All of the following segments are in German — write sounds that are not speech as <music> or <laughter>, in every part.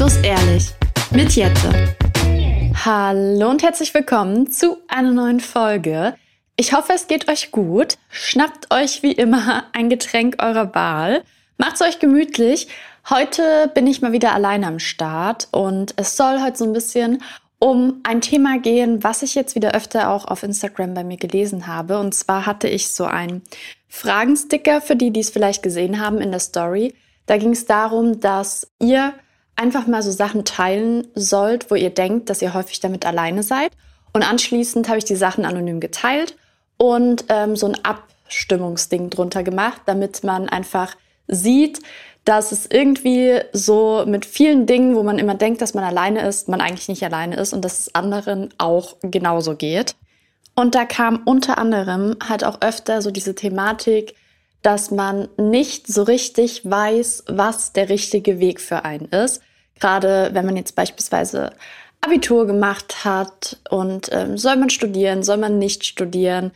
Restlos ehrlich mit Jette. Hallo und herzlich willkommen zu einer neuen Folge. Ich hoffe, es geht euch gut. Schnappt euch wie immer ein Getränk eurer Wahl. Macht's euch gemütlich. Heute bin ich mal wieder allein am Start und es soll heute so ein bisschen um ein Thema gehen, was ich jetzt wieder öfter auch auf Instagram bei mir gelesen habe. Und zwar hatte ich so einen Fragensticker für die, die es vielleicht gesehen haben in der Story. Da ging es darum, dass ihr einfach mal so Sachen teilen sollt, wo ihr denkt, dass ihr häufig damit alleine seid. Und anschließend habe ich die Sachen anonym geteilt und ähm, so ein Abstimmungsding drunter gemacht, damit man einfach sieht, dass es irgendwie so mit vielen Dingen, wo man immer denkt, dass man alleine ist, man eigentlich nicht alleine ist und dass es anderen auch genauso geht. Und da kam unter anderem halt auch öfter so diese Thematik, dass man nicht so richtig weiß, was der richtige Weg für einen ist. Gerade wenn man jetzt beispielsweise Abitur gemacht hat und ähm, soll man studieren, soll man nicht studieren.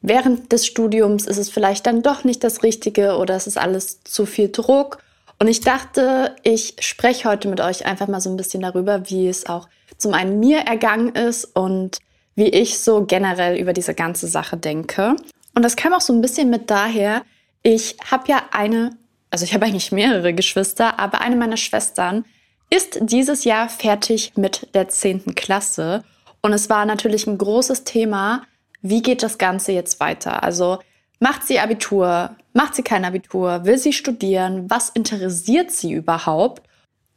Während des Studiums ist es vielleicht dann doch nicht das Richtige oder es ist alles zu viel Druck. Und ich dachte, ich spreche heute mit euch einfach mal so ein bisschen darüber, wie es auch zum einen mir ergangen ist und wie ich so generell über diese ganze Sache denke. Und das kam auch so ein bisschen mit daher, ich habe ja eine, also ich habe eigentlich mehrere Geschwister, aber eine meiner Schwestern ist dieses Jahr fertig mit der 10. Klasse. Und es war natürlich ein großes Thema, wie geht das Ganze jetzt weiter? Also macht sie Abitur, macht sie kein Abitur, will sie studieren, was interessiert sie überhaupt?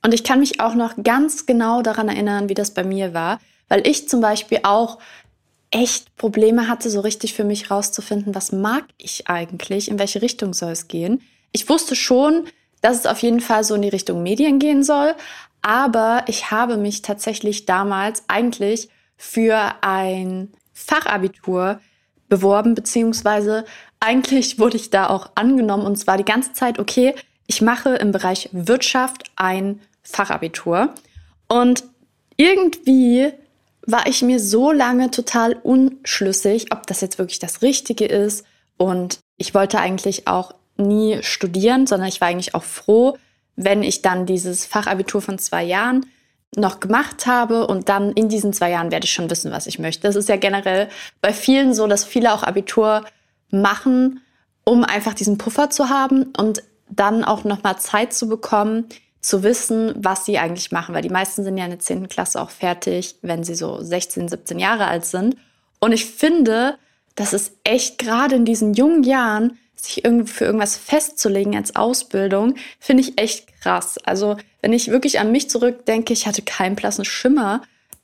Und ich kann mich auch noch ganz genau daran erinnern, wie das bei mir war, weil ich zum Beispiel auch echt Probleme hatte, so richtig für mich rauszufinden, was mag ich eigentlich, in welche Richtung soll es gehen. Ich wusste schon, dass es auf jeden Fall so in die Richtung Medien gehen soll. Aber ich habe mich tatsächlich damals eigentlich für ein Fachabitur beworben, beziehungsweise eigentlich wurde ich da auch angenommen und zwar die ganze Zeit, okay, ich mache im Bereich Wirtschaft ein Fachabitur. Und irgendwie war ich mir so lange total unschlüssig, ob das jetzt wirklich das Richtige ist. Und ich wollte eigentlich auch nie studieren, sondern ich war eigentlich auch froh, wenn ich dann dieses Fachabitur von zwei Jahren noch gemacht habe und dann in diesen zwei Jahren werde ich schon wissen, was ich möchte. Das ist ja generell bei vielen so, dass viele auch Abitur machen, um einfach diesen Puffer zu haben und dann auch noch mal Zeit zu bekommen, zu wissen, was sie eigentlich machen, weil die meisten sind ja in der 10. Klasse auch fertig, wenn sie so 16, 17 Jahre alt sind. Und ich finde, das ist echt gerade in diesen jungen Jahren sich für irgendwas festzulegen als Ausbildung, finde ich echt krass. Also, wenn ich wirklich an mich zurückdenke, ich hatte keinen blassen Schimmer.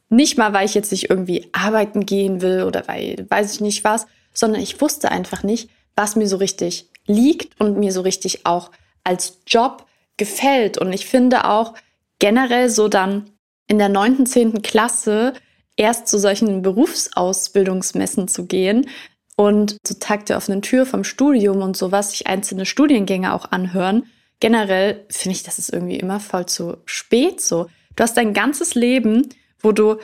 Nicht mal, weil ich jetzt nicht irgendwie arbeiten gehen will oder weil weiß ich nicht was, sondern ich wusste einfach nicht, was mir so richtig liegt und mir so richtig auch als Job gefällt. Und ich finde auch generell so dann in der neunten, zehnten Klasse erst zu solchen Berufsausbildungsmessen zu gehen, und zu Tag der offenen Tür vom Studium und sowas sich einzelne Studiengänge auch anhören. Generell finde ich, das ist irgendwie immer voll zu spät so. Du hast dein ganzes Leben, wo du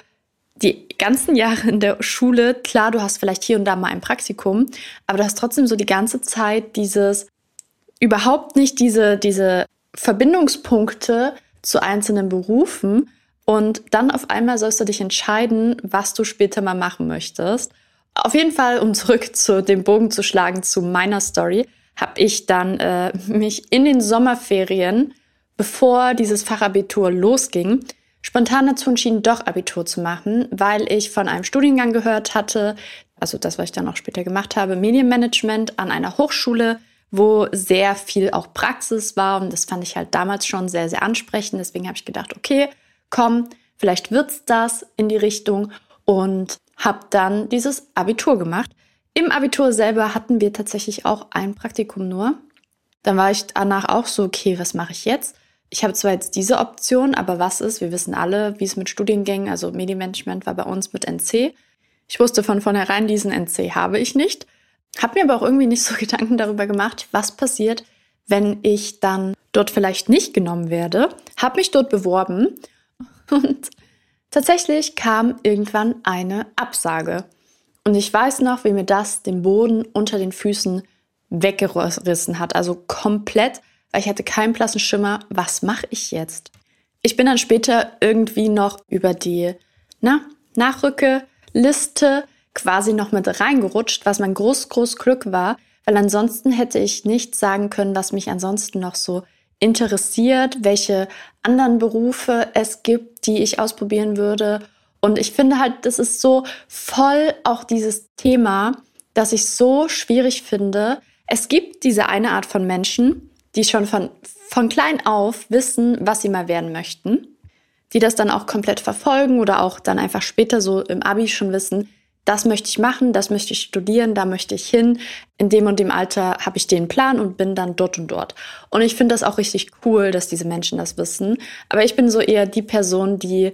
die ganzen Jahre in der Schule, klar, du hast vielleicht hier und da mal ein Praktikum, aber du hast trotzdem so die ganze Zeit dieses, überhaupt nicht diese, diese Verbindungspunkte zu einzelnen Berufen. Und dann auf einmal sollst du dich entscheiden, was du später mal machen möchtest. Auf jeden Fall, um zurück zu dem Bogen zu schlagen zu meiner Story, habe ich dann äh, mich in den Sommerferien, bevor dieses Fachabitur losging, spontan dazu entschieden, doch Abitur zu machen, weil ich von einem Studiengang gehört hatte, also das, was ich dann auch später gemacht habe, Medienmanagement an einer Hochschule, wo sehr viel auch Praxis war und das fand ich halt damals schon sehr, sehr ansprechend. Deswegen habe ich gedacht, okay, komm, vielleicht wird's das in die Richtung und habe dann dieses Abitur gemacht. Im Abitur selber hatten wir tatsächlich auch ein Praktikum nur. Dann war ich danach auch so, okay, was mache ich jetzt? Ich habe zwar jetzt diese Option, aber was ist? Wir wissen alle, wie es mit Studiengängen, also Medienmanagement war bei uns mit NC. Ich wusste von vornherein, diesen NC habe ich nicht. Habe mir aber auch irgendwie nicht so <laughs> Gedanken darüber gemacht, was passiert, wenn ich dann dort vielleicht nicht genommen werde. Habe mich dort beworben <laughs> und Tatsächlich kam irgendwann eine Absage. Und ich weiß noch, wie mir das den Boden unter den Füßen weggerissen hat. Also komplett, weil ich hatte keinen blassen Schimmer, was mache ich jetzt? Ich bin dann später irgendwie noch über die na, Nachrückeliste quasi noch mit reingerutscht, was mein groß, groß Glück war, weil ansonsten hätte ich nicht sagen können, was mich ansonsten noch so interessiert, welche anderen Berufe es gibt, die ich ausprobieren würde. Und ich finde halt, das ist so voll auch dieses Thema, dass ich so schwierig finde. Es gibt diese eine Art von Menschen, die schon von, von klein auf wissen, was sie mal werden möchten, die das dann auch komplett verfolgen oder auch dann einfach später so im Abi schon wissen, das möchte ich machen, das möchte ich studieren, da möchte ich hin. In dem und dem Alter habe ich den Plan und bin dann dort und dort. Und ich finde das auch richtig cool, dass diese Menschen das wissen. Aber ich bin so eher die Person, die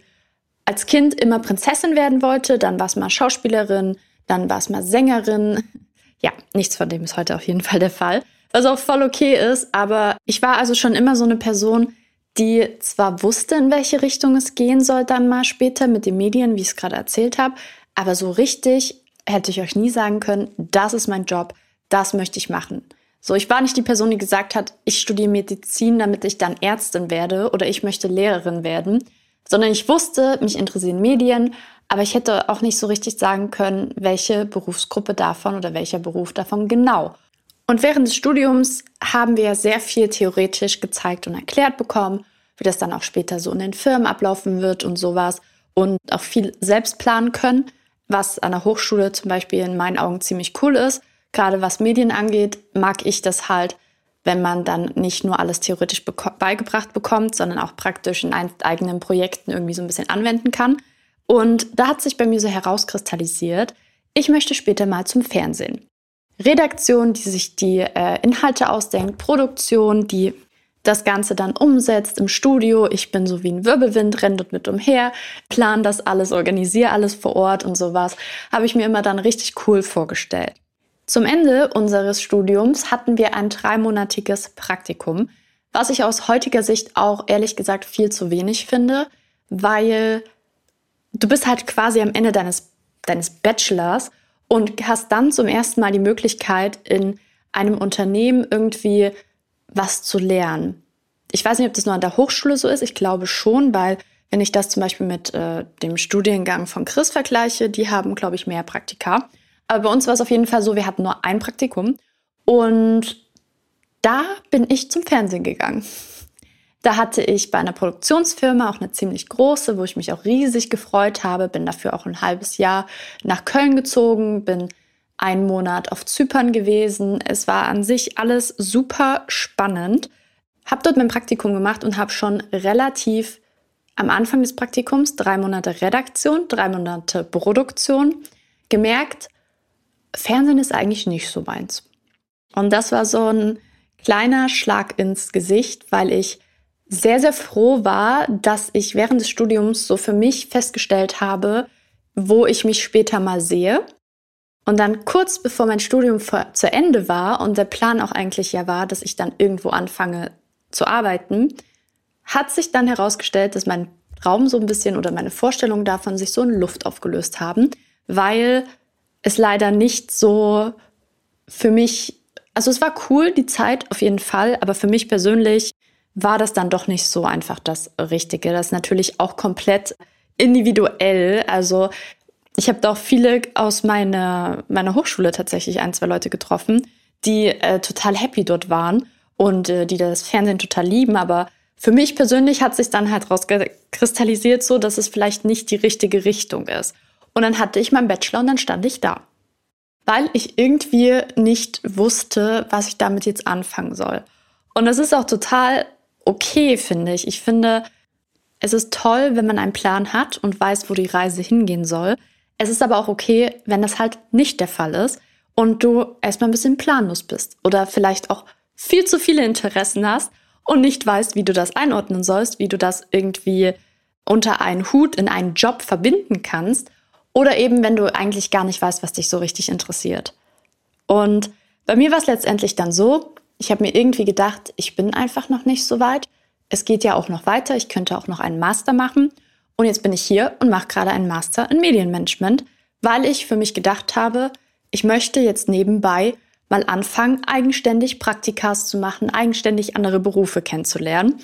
als Kind immer Prinzessin werden wollte, dann war es mal Schauspielerin, dann war es mal Sängerin. <laughs> Ja, nichts von dem ist heute auf jeden Fall der Fall. Was auch voll okay ist, aber ich war also schon immer so eine Person, die zwar wusste, in welche Richtung es gehen soll, dann mal später mit den Medien, wie ich es gerade erzählt habe, aber so richtig hätte ich euch nie sagen können, das ist mein Job, das möchte ich machen. So, ich war nicht die Person, die gesagt hat, ich studiere Medizin, damit ich dann Ärztin werde oder ich möchte Lehrerin werden, sondern ich wusste, mich interessieren Medien, aber ich hätte auch nicht so richtig sagen können, welche Berufsgruppe davon oder welcher Beruf davon genau. Und während des Studiums haben wir sehr viel theoretisch gezeigt und erklärt bekommen, wie das dann auch später so in den Firmen ablaufen wird und sowas und auch viel selbst planen können was an der Hochschule zum Beispiel in meinen Augen ziemlich cool ist. Gerade was Medien angeht, mag ich das halt, wenn man dann nicht nur alles theoretisch beko beigebracht bekommt, sondern auch praktisch in eigenen Projekten irgendwie so ein bisschen anwenden kann. Und da hat sich bei mir so herauskristallisiert, ich möchte später mal zum Fernsehen. Redaktion, die sich die äh, Inhalte ausdenkt, Produktion, die das Ganze dann umsetzt im Studio. Ich bin so wie ein Wirbelwind, renne dort mit umher, plan das alles, organisiere alles vor Ort und sowas. Habe ich mir immer dann richtig cool vorgestellt. Zum Ende unseres Studiums hatten wir ein dreimonatiges Praktikum, was ich aus heutiger Sicht auch ehrlich gesagt viel zu wenig finde, weil du bist halt quasi am Ende deines, deines Bachelors und hast dann zum ersten Mal die Möglichkeit, in einem Unternehmen irgendwie was zu lernen. Ich weiß nicht, ob das nur an der Hochschule so ist. Ich glaube schon, weil wenn ich das zum Beispiel mit äh, dem Studiengang von Chris vergleiche, die haben, glaube ich, mehr Praktika. Aber bei uns war es auf jeden Fall so, wir hatten nur ein Praktikum. Und da bin ich zum Fernsehen gegangen. Da hatte ich bei einer Produktionsfirma auch eine ziemlich große, wo ich mich auch riesig gefreut habe, bin dafür auch ein halbes Jahr nach Köln gezogen, bin einen Monat auf Zypern gewesen. Es war an sich alles super spannend. Hab dort mein Praktikum gemacht und habe schon relativ am Anfang des Praktikums drei Monate Redaktion, drei Monate Produktion gemerkt, Fernsehen ist eigentlich nicht so meins. Und das war so ein kleiner Schlag ins Gesicht, weil ich sehr, sehr froh war, dass ich während des Studiums so für mich festgestellt habe, wo ich mich später mal sehe und dann kurz bevor mein Studium zu Ende war und der Plan auch eigentlich ja war, dass ich dann irgendwo anfange zu arbeiten, hat sich dann herausgestellt, dass mein Traum so ein bisschen oder meine Vorstellungen davon sich so in Luft aufgelöst haben, weil es leider nicht so für mich, also es war cool, die Zeit auf jeden Fall, aber für mich persönlich war das dann doch nicht so einfach das Richtige. Das ist natürlich auch komplett individuell. Also ich habe da auch viele aus meiner, meiner Hochschule tatsächlich ein, zwei Leute getroffen, die äh, total happy dort waren und äh, die das Fernsehen total lieben. Aber für mich persönlich hat sich dann halt rausgekristallisiert, so dass es vielleicht nicht die richtige Richtung ist. Und dann hatte ich meinen Bachelor und dann stand ich da. Weil ich irgendwie nicht wusste, was ich damit jetzt anfangen soll. Und das ist auch total okay, finde ich. Ich finde, es ist toll, wenn man einen Plan hat und weiß, wo die Reise hingehen soll. Es ist aber auch okay, wenn das halt nicht der Fall ist und du erstmal ein bisschen planlos bist oder vielleicht auch viel zu viele Interessen hast und nicht weißt, wie du das einordnen sollst, wie du das irgendwie unter einen Hut in einen Job verbinden kannst oder eben wenn du eigentlich gar nicht weißt, was dich so richtig interessiert. Und bei mir war es letztendlich dann so, ich habe mir irgendwie gedacht, ich bin einfach noch nicht so weit. Es geht ja auch noch weiter, ich könnte auch noch einen Master machen und jetzt bin ich hier und mache gerade einen Master in Medienmanagement, weil ich für mich gedacht habe, ich möchte jetzt nebenbei mal anfangen, eigenständig Praktikas zu machen, eigenständig andere Berufe kennenzulernen.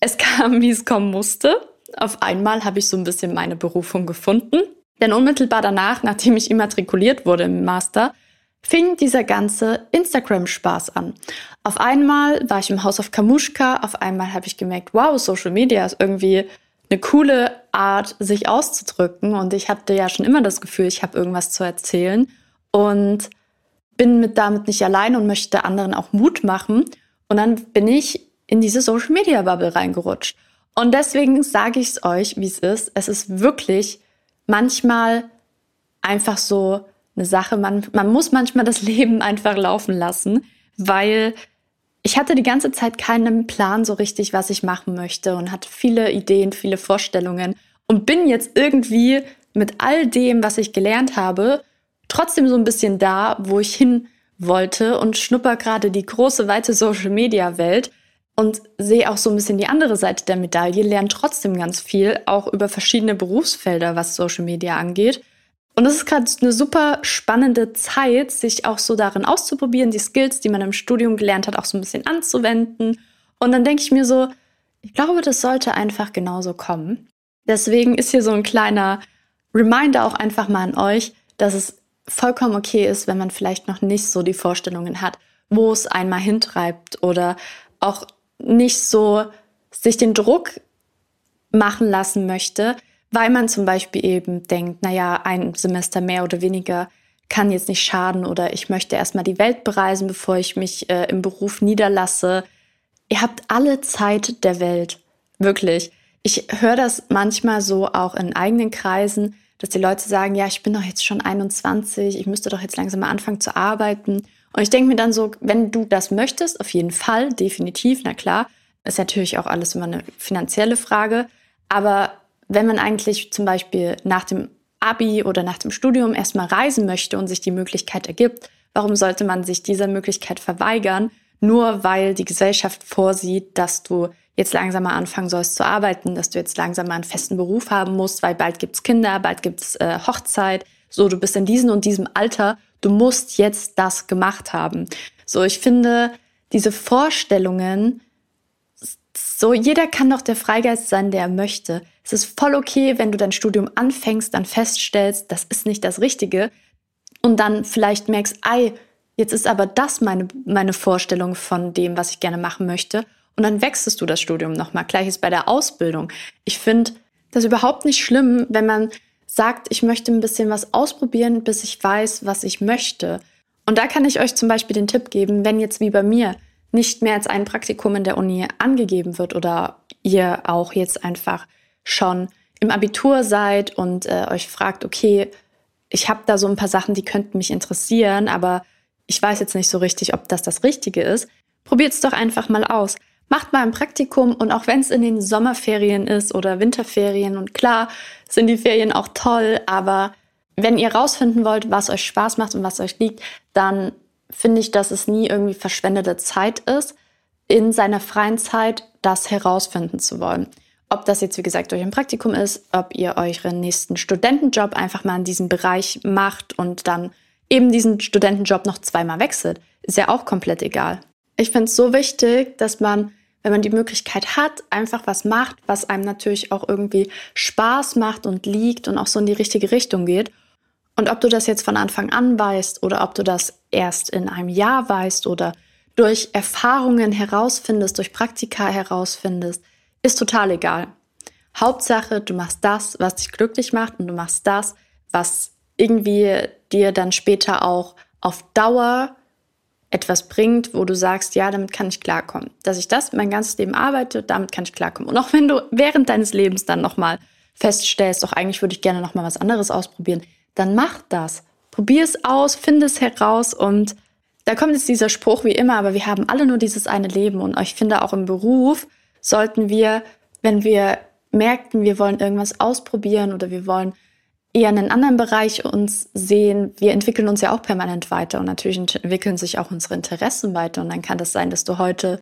es <laughs> kam, wie es kommen musste. Auf einmal habe ich so ein bisschen meine Berufung gefunden. Denn unmittelbar danach, nachdem ich immatrikuliert wurde im Master, fing dieser ganze Instagram-Spaß an. Auf einmal war ich im Haus of Kamushka, auf einmal habe ich gemerkt, wow, Social Media ist irgendwie eine coole Art, sich auszudrücken. Und ich hatte ja schon immer das Gefühl, ich habe irgendwas zu erzählen und bin mit damit nicht allein und möchte anderen auch Mut machen. Und dann bin ich in diese Social Media Bubble reingerutscht. Und deswegen sage ich es euch, wie es ist. Es ist wirklich manchmal einfach so eine Sache. Man, man muss manchmal das <laughs> Leben einfach laufen lassen, weil ich hatte die ganze Zeit keinen Plan so richtig, was ich machen möchte und hatte viele Ideen, viele Vorstellungen und bin jetzt irgendwie mit all dem, was ich gelernt habe, trotzdem so ein bisschen da, wo ich hin wollte und schnupper gerade die große, weite Social-Media-Welt und sehe auch so ein bisschen die andere Seite der Medaille, lerne trotzdem ganz viel, auch über verschiedene Berufsfelder, was Social-Media angeht. Und es ist gerade eine super spannende Zeit, sich auch so darin auszuprobieren, die Skills, die man im Studium gelernt hat, auch so ein bisschen anzuwenden. Und dann denke ich mir so, ich glaube, das sollte einfach genauso kommen. Deswegen ist hier so ein kleiner Reminder auch einfach mal an euch, dass es vollkommen okay ist, wenn man vielleicht noch nicht so die Vorstellungen hat, wo es einmal hintreibt oder auch nicht so sich den Druck machen lassen möchte, weil man zum Beispiel eben denkt, naja, ein Semester mehr oder weniger kann jetzt nicht schaden oder ich möchte erstmal die Welt bereisen, bevor ich mich äh, im Beruf niederlasse. Ihr habt alle Zeit der Welt, wirklich. Ich höre das manchmal so auch in eigenen Kreisen, dass die Leute sagen, ja, ich bin doch jetzt schon 21, ich müsste doch jetzt langsam mal anfangen zu arbeiten. Und ich denke mir dann so, wenn du das möchtest, auf jeden Fall, definitiv, na klar, ist natürlich auch alles immer eine finanzielle Frage. Aber wenn man eigentlich zum Beispiel nach dem Abi oder nach dem Studium erstmal reisen möchte und sich die Möglichkeit ergibt, warum sollte man sich dieser Möglichkeit verweigern, nur weil die Gesellschaft vorsieht, dass du jetzt langsam mal anfangen sollst zu arbeiten, dass du jetzt langsam mal einen festen Beruf haben musst, weil bald gibt's Kinder, bald gibt's äh, Hochzeit, so du bist in diesem und diesem Alter, du musst jetzt das gemacht haben. So, ich finde, diese Vorstellungen so, jeder kann doch der Freigeist sein, der er möchte. Es ist voll okay, wenn du dein Studium anfängst, dann feststellst, das ist nicht das Richtige und dann vielleicht merkst, ei, jetzt ist aber das meine, meine Vorstellung von dem, was ich gerne machen möchte. Und dann wechselst du das Studium nochmal. Gleiches bei der Ausbildung. Ich finde das überhaupt nicht schlimm, wenn man sagt, ich möchte ein bisschen was ausprobieren, bis ich weiß, was ich möchte. Und da kann ich euch zum Beispiel den Tipp geben, wenn jetzt wie bei mir nicht mehr als ein Praktikum in der Uni angegeben wird oder ihr auch jetzt einfach schon im Abitur seid und äh, euch fragt, okay, ich habe da so ein paar Sachen, die könnten mich interessieren, aber ich weiß jetzt nicht so richtig, ob das das Richtige ist. Probiert es doch einfach mal aus. Macht mal ein Praktikum und auch wenn es in den Sommerferien ist oder Winterferien und klar sind die Ferien auch toll, aber wenn ihr rausfinden wollt, was euch Spaß macht und was euch liegt, dann finde ich, dass es nie irgendwie verschwendete Zeit ist, in seiner freien Zeit das herausfinden zu wollen. Ob das jetzt, wie gesagt, durch ein Praktikum ist, ob ihr euren nächsten Studentenjob einfach mal in diesem Bereich macht und dann eben diesen Studentenjob noch zweimal wechselt, ist ja auch komplett egal. Ich finde es so wichtig, dass man, wenn man die Möglichkeit hat, einfach was macht, was einem natürlich auch irgendwie Spaß macht und liegt und auch so in die richtige Richtung geht und ob du das jetzt von Anfang an weißt oder ob du das erst in einem Jahr weißt oder durch Erfahrungen herausfindest, durch Praktika herausfindest, ist total egal. Hauptsache, du machst das, was dich glücklich macht und du machst das, was irgendwie dir dann später auch auf Dauer etwas bringt, wo du sagst, ja, damit kann ich klarkommen. Dass ich das mein ganzes Leben arbeite, damit kann ich klarkommen. Und auch wenn du während deines Lebens dann nochmal feststellst, doch eigentlich würde ich gerne nochmal was anderes ausprobieren, dann mach das. Probier es aus, finde es heraus und da kommt jetzt dieser Spruch wie immer, aber wir haben alle nur dieses eine Leben und ich finde auch im Beruf sollten wir, wenn wir merken, wir wollen irgendwas ausprobieren oder wir wollen eher in einen anderen Bereich uns sehen, wir entwickeln uns ja auch permanent weiter und natürlich entwickeln sich auch unsere Interessen weiter und dann kann das sein, dass du heute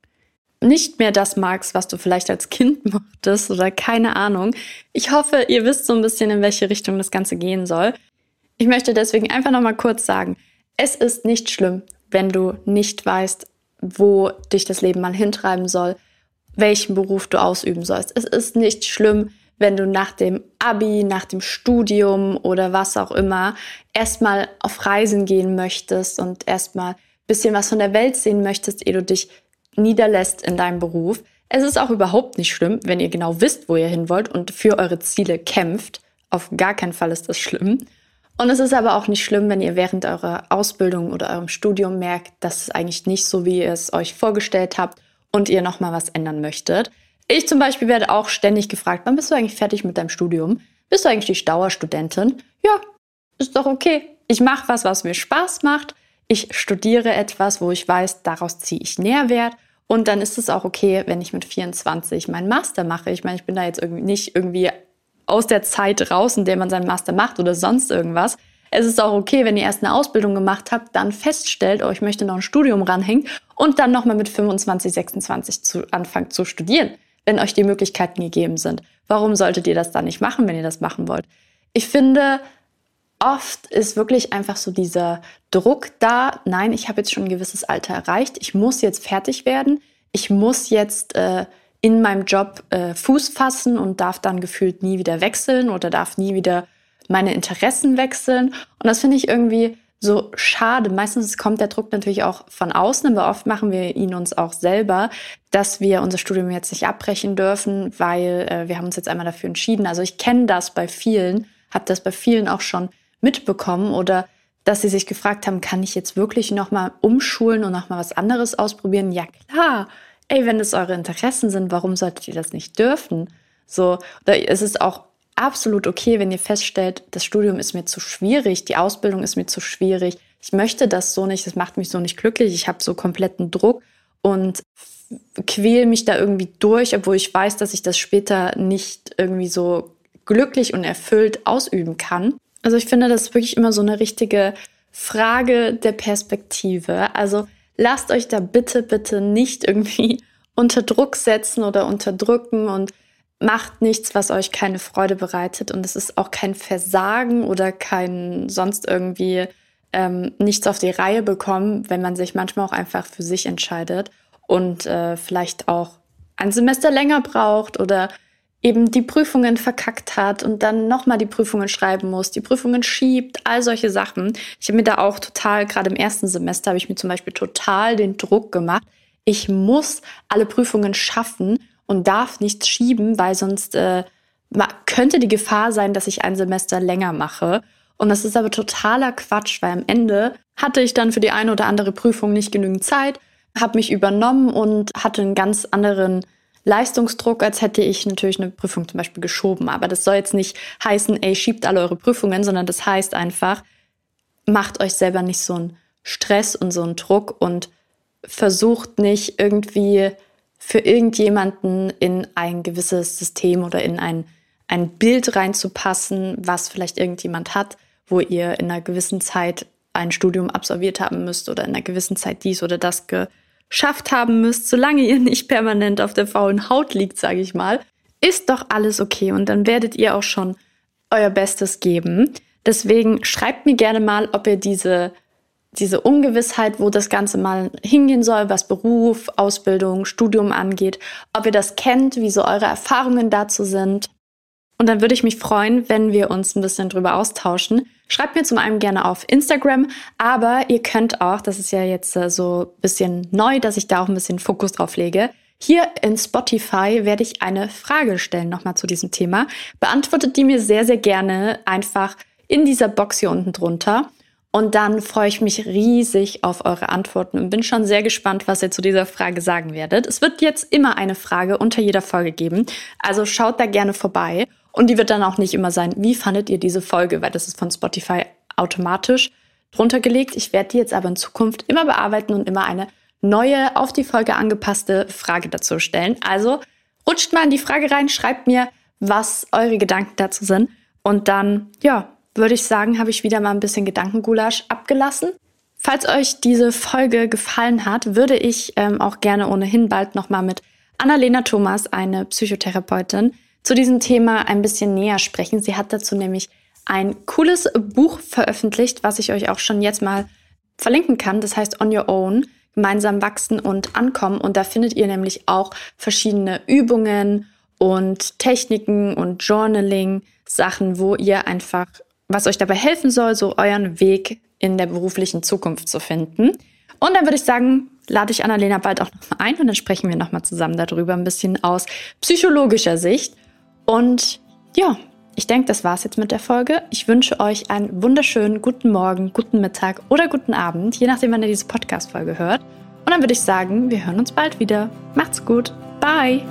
nicht mehr das magst, was du vielleicht als Kind <laughs> mochtest oder keine Ahnung. Ich hoffe, ihr wisst so ein bisschen, in welche Richtung das Ganze gehen soll. Ich möchte deswegen einfach noch mal kurz sagen, es ist nicht schlimm, wenn du nicht weißt, wo dich das Leben mal hintreiben soll. Welchen Beruf du ausüben sollst. Es ist nicht schlimm, wenn du nach dem Abi, nach dem Studium oder was auch immer erstmal auf Reisen gehen möchtest und erstmal bisschen was von der Welt sehen möchtest, ehe du dich niederlässt in deinem Beruf. Es ist auch überhaupt nicht schlimm, wenn ihr genau wisst, wo ihr hin wollt und für eure Ziele kämpft. Auf gar keinen Fall ist das schlimm. Und es ist aber auch nicht schlimm, wenn ihr während eurer Ausbildung oder eurem Studium merkt, dass es eigentlich nicht so, wie ihr es euch vorgestellt habt und ihr nochmal was ändern möchtet. Ich zum Beispiel werde auch ständig gefragt, wann bist du eigentlich fertig mit deinem Studium? Bist du eigentlich die Dauerstudentin? Ja, ist doch okay. Ich mache was, was mir Spaß macht. Ich studiere etwas, wo ich weiß, daraus ziehe ich Nährwert. Und dann ist es auch okay, wenn ich mit 24 meinen Master mache. Ich meine, ich bin da jetzt irgendwie nicht irgendwie aus der Zeit raus, in der man seinen Master macht oder sonst irgendwas. Es ist auch okay, wenn ihr erst eine Ausbildung gemacht habt, dann feststellt, oh, ich möchte noch ein Studium ranhängen und dann nochmal mit 25, 26 zu, anfangen zu studieren, wenn euch die Möglichkeiten gegeben sind. Warum solltet ihr das dann nicht machen, wenn ihr das machen wollt? Ich finde, oft ist wirklich einfach so dieser Druck da, nein, ich habe jetzt schon ein gewisses Alter erreicht, ich muss jetzt fertig werden, ich muss jetzt äh, in meinem Job äh, Fuß fassen und darf dann gefühlt nie wieder wechseln oder darf nie wieder meine Interessen wechseln. Und das finde ich irgendwie so schade. Meistens kommt der Druck natürlich auch von außen, aber oft machen wir ihn uns auch selber, dass wir unser Studium jetzt nicht abbrechen dürfen, weil äh, wir haben uns jetzt einmal dafür entschieden. Also ich kenne das bei vielen, habe das bei vielen auch schon mitbekommen oder dass sie sich gefragt haben, kann ich jetzt wirklich nochmal umschulen und nochmal was anderes ausprobieren? Ja klar, ey, wenn es eure Interessen sind, warum solltet ihr das nicht dürfen? So, da ist es auch absolut okay, wenn ihr feststellt, das Studium ist mir zu schwierig, die Ausbildung ist mir zu schwierig, ich möchte das so nicht, das macht mich so nicht glücklich, ich habe so kompletten Druck und quäle mich da irgendwie durch, obwohl ich weiß, dass ich das später nicht irgendwie so glücklich und erfüllt ausüben kann. Also ich finde, das ist wirklich immer so eine richtige Frage der Perspektive. Also lasst euch da bitte, bitte nicht irgendwie <laughs> unter Druck setzen oder unterdrücken und macht nichts, was euch keine Freude bereitet. Und es ist auch kein Versagen oder kein sonst irgendwie ähm, nichts auf die Reihe bekommen, wenn man sich manchmal auch einfach für sich entscheidet und äh, vielleicht auch ein Semester länger braucht oder eben die Prüfungen verkackt hat und dann nochmal die Prüfungen schreiben muss, die Prüfungen schiebt, all solche Sachen. Ich habe mir da auch total, gerade im ersten Semester, habe ich mir zum Beispiel total den Druck gemacht. Ich muss alle Prüfungen schaffen und darf nichts schieben, weil sonst äh, könnte die Gefahr sein, dass ich ein Semester länger mache. Und das ist aber totaler Quatsch, weil am Ende hatte ich dann für die eine oder andere Prüfung nicht genügend Zeit, habe mich übernommen und hatte einen ganz anderen Leistungsdruck, als hätte ich natürlich eine Prüfung zum Beispiel geschoben. Aber das soll jetzt nicht heißen, ey, schiebt alle eure Prüfungen, sondern das heißt einfach, macht euch selber nicht so einen Stress und so einen Druck und versucht nicht irgendwie für irgendjemanden in ein gewisses System oder in ein, ein Bild reinzupassen, was vielleicht irgendjemand hat, wo ihr in einer gewissen Zeit ein Studium absolviert haben müsst oder in einer gewissen Zeit dies oder das ge schafft haben müsst, solange ihr nicht permanent auf der faulen Haut liegt, sage ich mal, ist doch alles okay und dann werdet ihr auch schon euer Bestes geben. Deswegen schreibt mir gerne mal, ob ihr diese, diese Ungewissheit, wo das Ganze mal hingehen soll, was Beruf, Ausbildung, Studium angeht, ob ihr das kennt, wie so eure Erfahrungen dazu sind. Und dann würde ich mich freuen, wenn wir uns ein bisschen drüber austauschen. Schreibt mir zum einen gerne auf Instagram, aber ihr könnt auch, das ist ja jetzt äh, so ein bisschen neu, dass ich da auch ein bisschen Fokus drauf lege. Hier in Spotify werde ich eine Frage stellen nochmal zu diesem Thema. Beantwortet die mir sehr, sehr gerne einfach in dieser Box hier unten drunter. Und dann freue ich mich riesig auf eure Antworten und bin schon sehr gespannt, was ihr zu dieser Frage sagen werdet. Es wird jetzt immer eine Frage unter jeder Folge geben, also schaut da gerne vorbei. Und die wird dann auch nicht immer sein, wie fandet ihr diese Folge, weil das ist von Spotify automatisch drunter gelegt. Ich werde die jetzt aber in Zukunft immer bearbeiten und immer eine neue, auf die Folge angepasste Frage dazu stellen. Also rutscht mal in die Frage rein, schreibt mir, was eure Gedanken dazu sind. Und dann, ja, würde ich sagen, habe ich wieder mal ein bisschen Gedankengulasch abgelassen. Falls euch diese Folge gefallen hat, würde ich ähm, auch gerne ohnehin bald nochmal mit Annalena Thomas, eine Psychotherapeutin, zu diesem Thema ein bisschen näher sprechen. Sie hat dazu nämlich ein cooles Buch veröffentlicht, was ich euch auch schon jetzt mal verlinken kann. Das heißt On Your Own. gemeinsam wachsen und ankommen. Und da findet ihr nämlich auch verschiedene Übungen und Techniken und Journaling, Sachen, wo ihr einfach, was euch dabei helfen soll, so euren Weg in der beruflichen Zukunft zu finden. Und dann würde ich sagen, lade ich Annalena bald auch nochmal ein und dann sprechen wir nochmal zusammen darüber, ein bisschen aus psychologischer Sicht. Und ja, ich denke, das war's jetzt mit der Folge. Ich wünsche euch einen wunderschönen guten Morgen, guten Mittag oder guten Abend, je nachdem, wann ihr diese Podcast-Folge hört. Und dann würde ich sagen, wir hören uns bald wieder. Macht's gut. Bye.